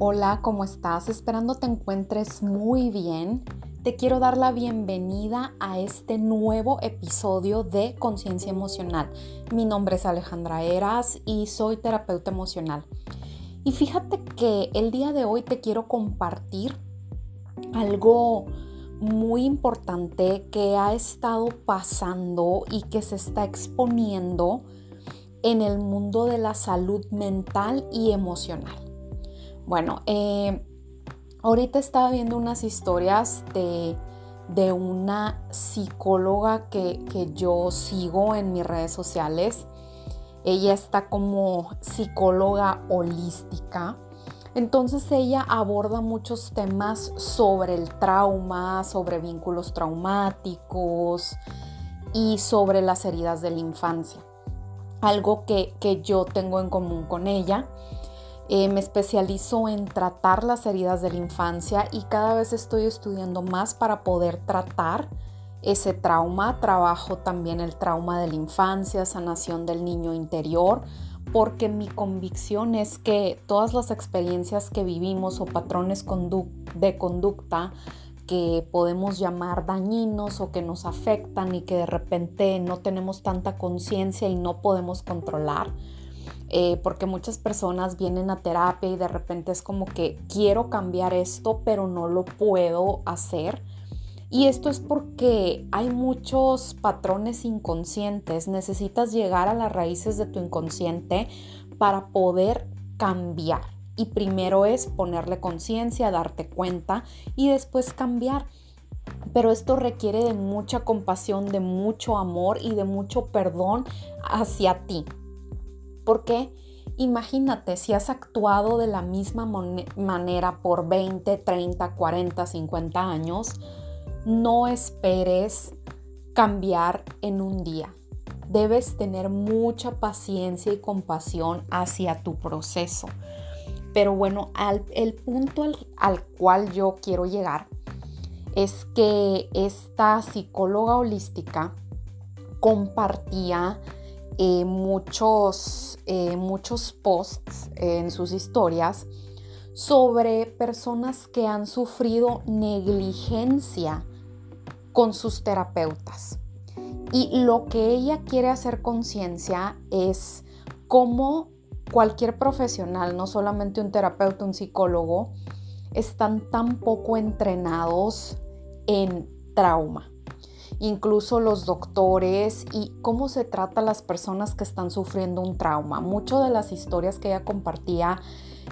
Hola, ¿cómo estás? Esperando te encuentres muy bien. Te quiero dar la bienvenida a este nuevo episodio de Conciencia Emocional. Mi nombre es Alejandra Eras y soy terapeuta emocional. Y fíjate que el día de hoy te quiero compartir algo muy importante que ha estado pasando y que se está exponiendo en el mundo de la salud mental y emocional. Bueno, eh, ahorita estaba viendo unas historias de, una psicóloga que, que yo sigo en mis redes sociales. Ella está como psicóloga holística. Entonces ella aborda muchos temas sobre el trauma, sobre vínculos traumáticos y sobre las heridas de la infancia. Algo que, que yo tengo en común con ella eh, me especializo en tratar las heridas de la infancia y cada vez estoy estudiando más para poder tratar ese trauma. Trabajo también el trauma de la infancia, sanación del niño interior, porque mi convicción es que todas las experiencias que vivimos o patrones de conducta que podemos llamar dañinos o que nos afectan y que de repente no tenemos tanta conciencia y no podemos controlar, eh, porque muchas personas vienen a terapia y de repente es como que quiero cambiar esto, pero no lo puedo hacer. Y esto es porque hay muchos patrones inconscientes. Necesitas llegar a las raíces de tu inconsciente para poder cambiar. Y primero es ponerle conciencia, darte cuenta y después cambiar. Pero esto requiere de mucha compasión, de mucho amor y de mucho perdón hacia ti. Porque imagínate si has actuado de la misma manera por 20, 30, 40, 50 años, no esperes cambiar en un día. Debes tener mucha paciencia y compasión hacia tu proceso. Pero bueno, el punto al cual yo quiero llegar es que esta psicóloga holística compartía eh, muchos, eh, muchos posts en sus historias sobre personas que han sufrido negligencia con sus terapeutas. Y lo que ella quiere hacer conciencia es cómo cualquier profesional, no solamente un terapeuta, un psicólogo, están tan poco entrenados en trauma incluso los doctores y cómo se trata a las personas que están sufriendo un trauma. Muchas de las historias que ella compartía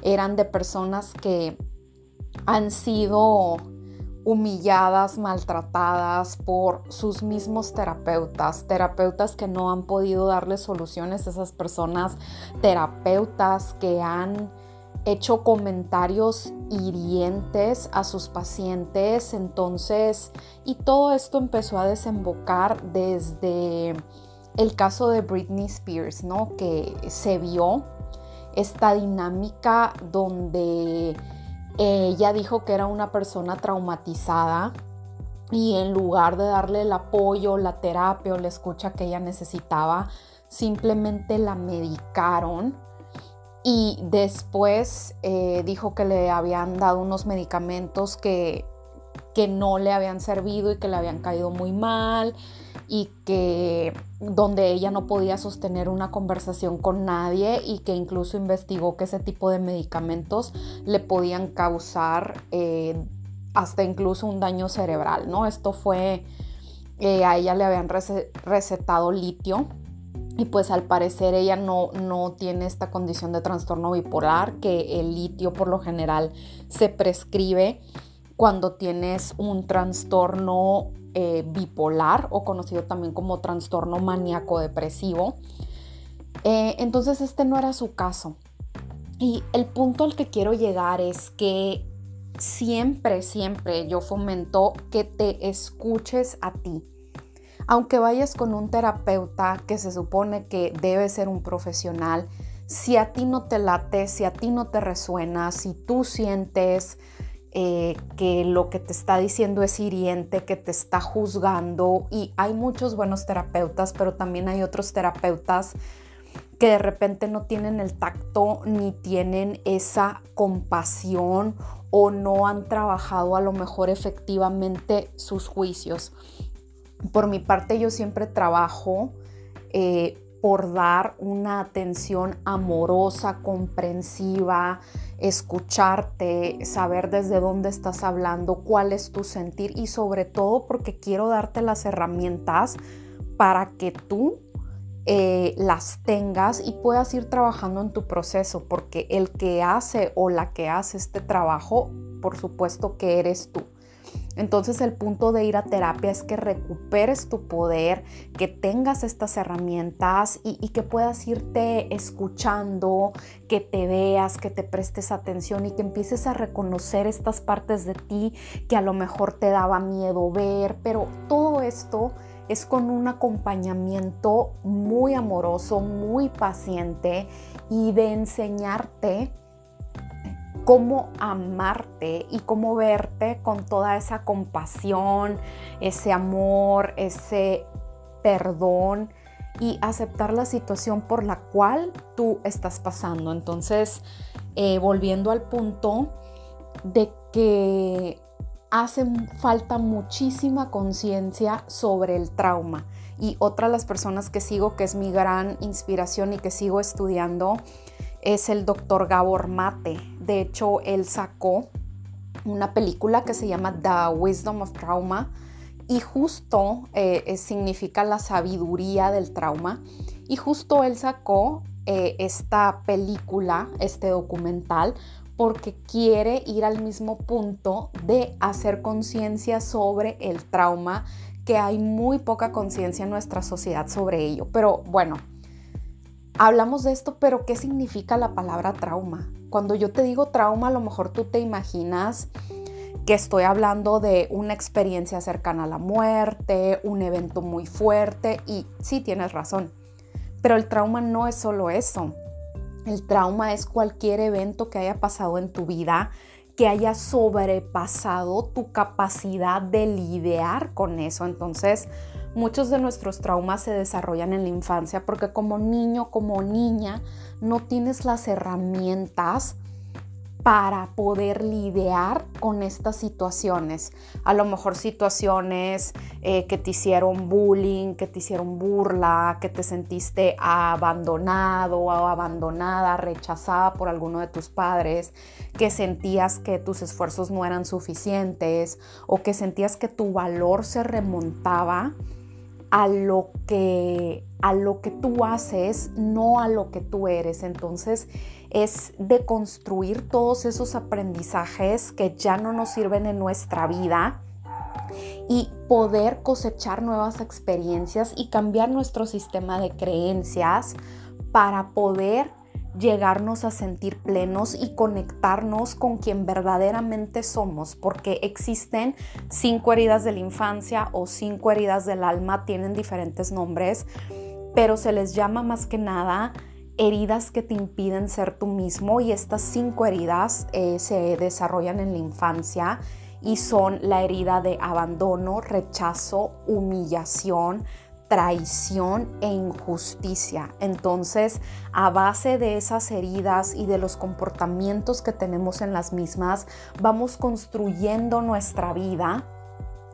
eran de personas que han sido humilladas, maltratadas por sus mismos terapeutas, terapeutas que no han podido darle soluciones a esas personas, terapeutas que han hecho comentarios hirientes a sus pacientes. Entonces, y todo esto empezó a desembocar desde el caso de Britney Spears, ¿no? Que se vio esta dinámica donde ella dijo que era una persona traumatizada y en lugar de darle el apoyo, la terapia o la escucha que ella necesitaba, simplemente la medicaron y después eh, dijo que le habían dado unos medicamentos que, que no le habían servido y que le habían caído muy mal y que donde ella no podía sostener una conversación con nadie y que incluso investigó que ese tipo de medicamentos le podían causar eh, hasta incluso un daño cerebral, ¿no? Esto fue, eh, a ella le habían recetado litio y pues al parecer ella no, no tiene esta condición de trastorno bipolar, que el litio por lo general se prescribe cuando tienes un trastorno eh, bipolar o conocido también como trastorno maníaco depresivo. Eh, entonces este no era su caso. Y el punto al que quiero llegar es que siempre, siempre yo fomento que te escuches a ti aunque vayas con un terapeuta que se supone que debe ser un profesional, si a ti no te late, si a ti no te resuena, si tú sientes eh, que lo que te está diciendo es hiriente, que te está juzgando, y hay muchos buenos terapeutas, pero también hay otros terapeutas que de repente no tienen el tacto ni tienen esa compasión o no han trabajado a lo mejor efectivamente sus juicios. Por mi parte yo siempre trabajo eh, por dar una atención amorosa, comprensiva, escucharte, saber desde dónde estás hablando, cuál es tu sentir y sobre todo porque quiero darte las herramientas para que tú eh, las tengas y puedas ir trabajando en tu proceso, porque el que hace o la que hace este trabajo, por supuesto que eres tú. Entonces el punto de ir a terapia es que recuperes tu poder, que tengas estas herramientas y, que puedas irte escuchando, que te veas, que te prestes atención y que empieces a reconocer estas partes de ti que a lo mejor te daba miedo ver, pero todo esto es con un acompañamiento muy amoroso, muy paciente y de enseñarte cómo amarte y cómo verte con toda esa compasión, ese amor, ese perdón y aceptar la situación por la cual tú estás pasando. Entonces, eh, volviendo al punto de que hace falta muchísima conciencia sobre el trauma. Y otra de las personas que sigo, que es mi gran inspiración y que sigo estudiando, es el doctor Gabor Mate. De hecho, él sacó una película que se llama The Wisdom of Trauma y justo eh, significa la sabiduría del trauma. Y justo él sacó eh, esta película, este documental, porque quiere ir al mismo punto de hacer conciencia sobre el trauma, que hay muy poca conciencia en nuestra sociedad sobre ello. Pero bueno, hablamos de esto, pero ¿qué significa la palabra trauma? Cuando yo te digo trauma, a lo mejor tú te imaginas que estoy hablando de una experiencia cercana a la muerte, un evento muy fuerte, y sí tienes razón, pero el trauma no es solo eso. El trauma es cualquier evento que haya pasado en tu vida que haya sobrepasado tu capacidad de lidiar con eso. Entonces, Muchos de nuestros traumas se desarrollan en la infancia porque como niño, como niña, no tienes las herramientas para poder lidiar con estas situaciones. A lo mejor situaciones eh, que te hicieron bullying, que te hicieron burla, que te sentiste abandonado o abandonada, rechazada por alguno de tus padres, que sentías que tus esfuerzos no eran suficientes o que sentías que tu valor se remontaba a lo que a lo que tú haces, no a lo que tú eres. Entonces es de construir todos esos aprendizajes que ya no nos sirven en nuestra vida y poder cosechar nuevas experiencias y cambiar nuestro sistema de creencias para poder llegarnos a sentir plenos y conectarnos con quien verdaderamente somos, porque existen cinco heridas de la infancia o cinco heridas del alma, tienen diferentes nombres, pero se les llama más que nada heridas que te impiden ser tú mismo y estas cinco heridas eh, se desarrollan en la infancia y son la herida de abandono, rechazo, humillación, traición e injusticia. Entonces, a base de esas heridas y de los comportamientos que tenemos en las mismas, vamos construyendo nuestra vida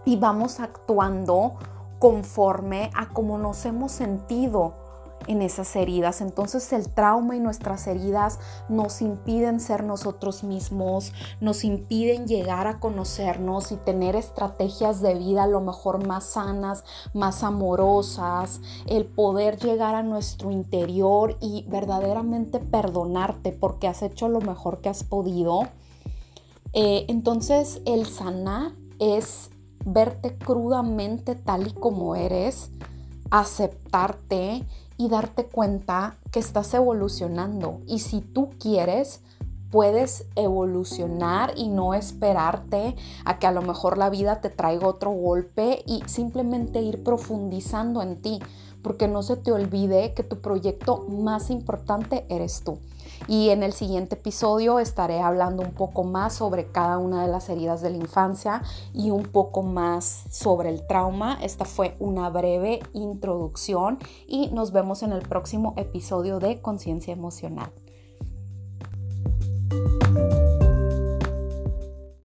y vamos actuando conforme a cómo nos hemos sentido en esas heridas. Entonces el trauma y nuestras heridas nos impiden ser nosotros mismos, nos impiden llegar a conocernos y tener estrategias de vida a lo mejor más sanas, más amorosas, el poder llegar a nuestro interior y verdaderamente perdonarte porque has hecho lo mejor que has podido. Eh, entonces el sanar es verte crudamente tal y como eres, aceptarte y darte cuenta que estás evolucionando. Y si tú quieres, puedes evolucionar y no esperarte a que a lo mejor la vida te traiga otro golpe y simplemente ir profundizando en ti. porque no se te olvide que tu proyecto más importante eres tú. Y en el siguiente episodio estaré hablando un poco más sobre cada una de las heridas de la infancia y un poco más sobre el trauma. Esta fue una breve introducción y nos vemos en el próximo episodio de Conciencia Emocional.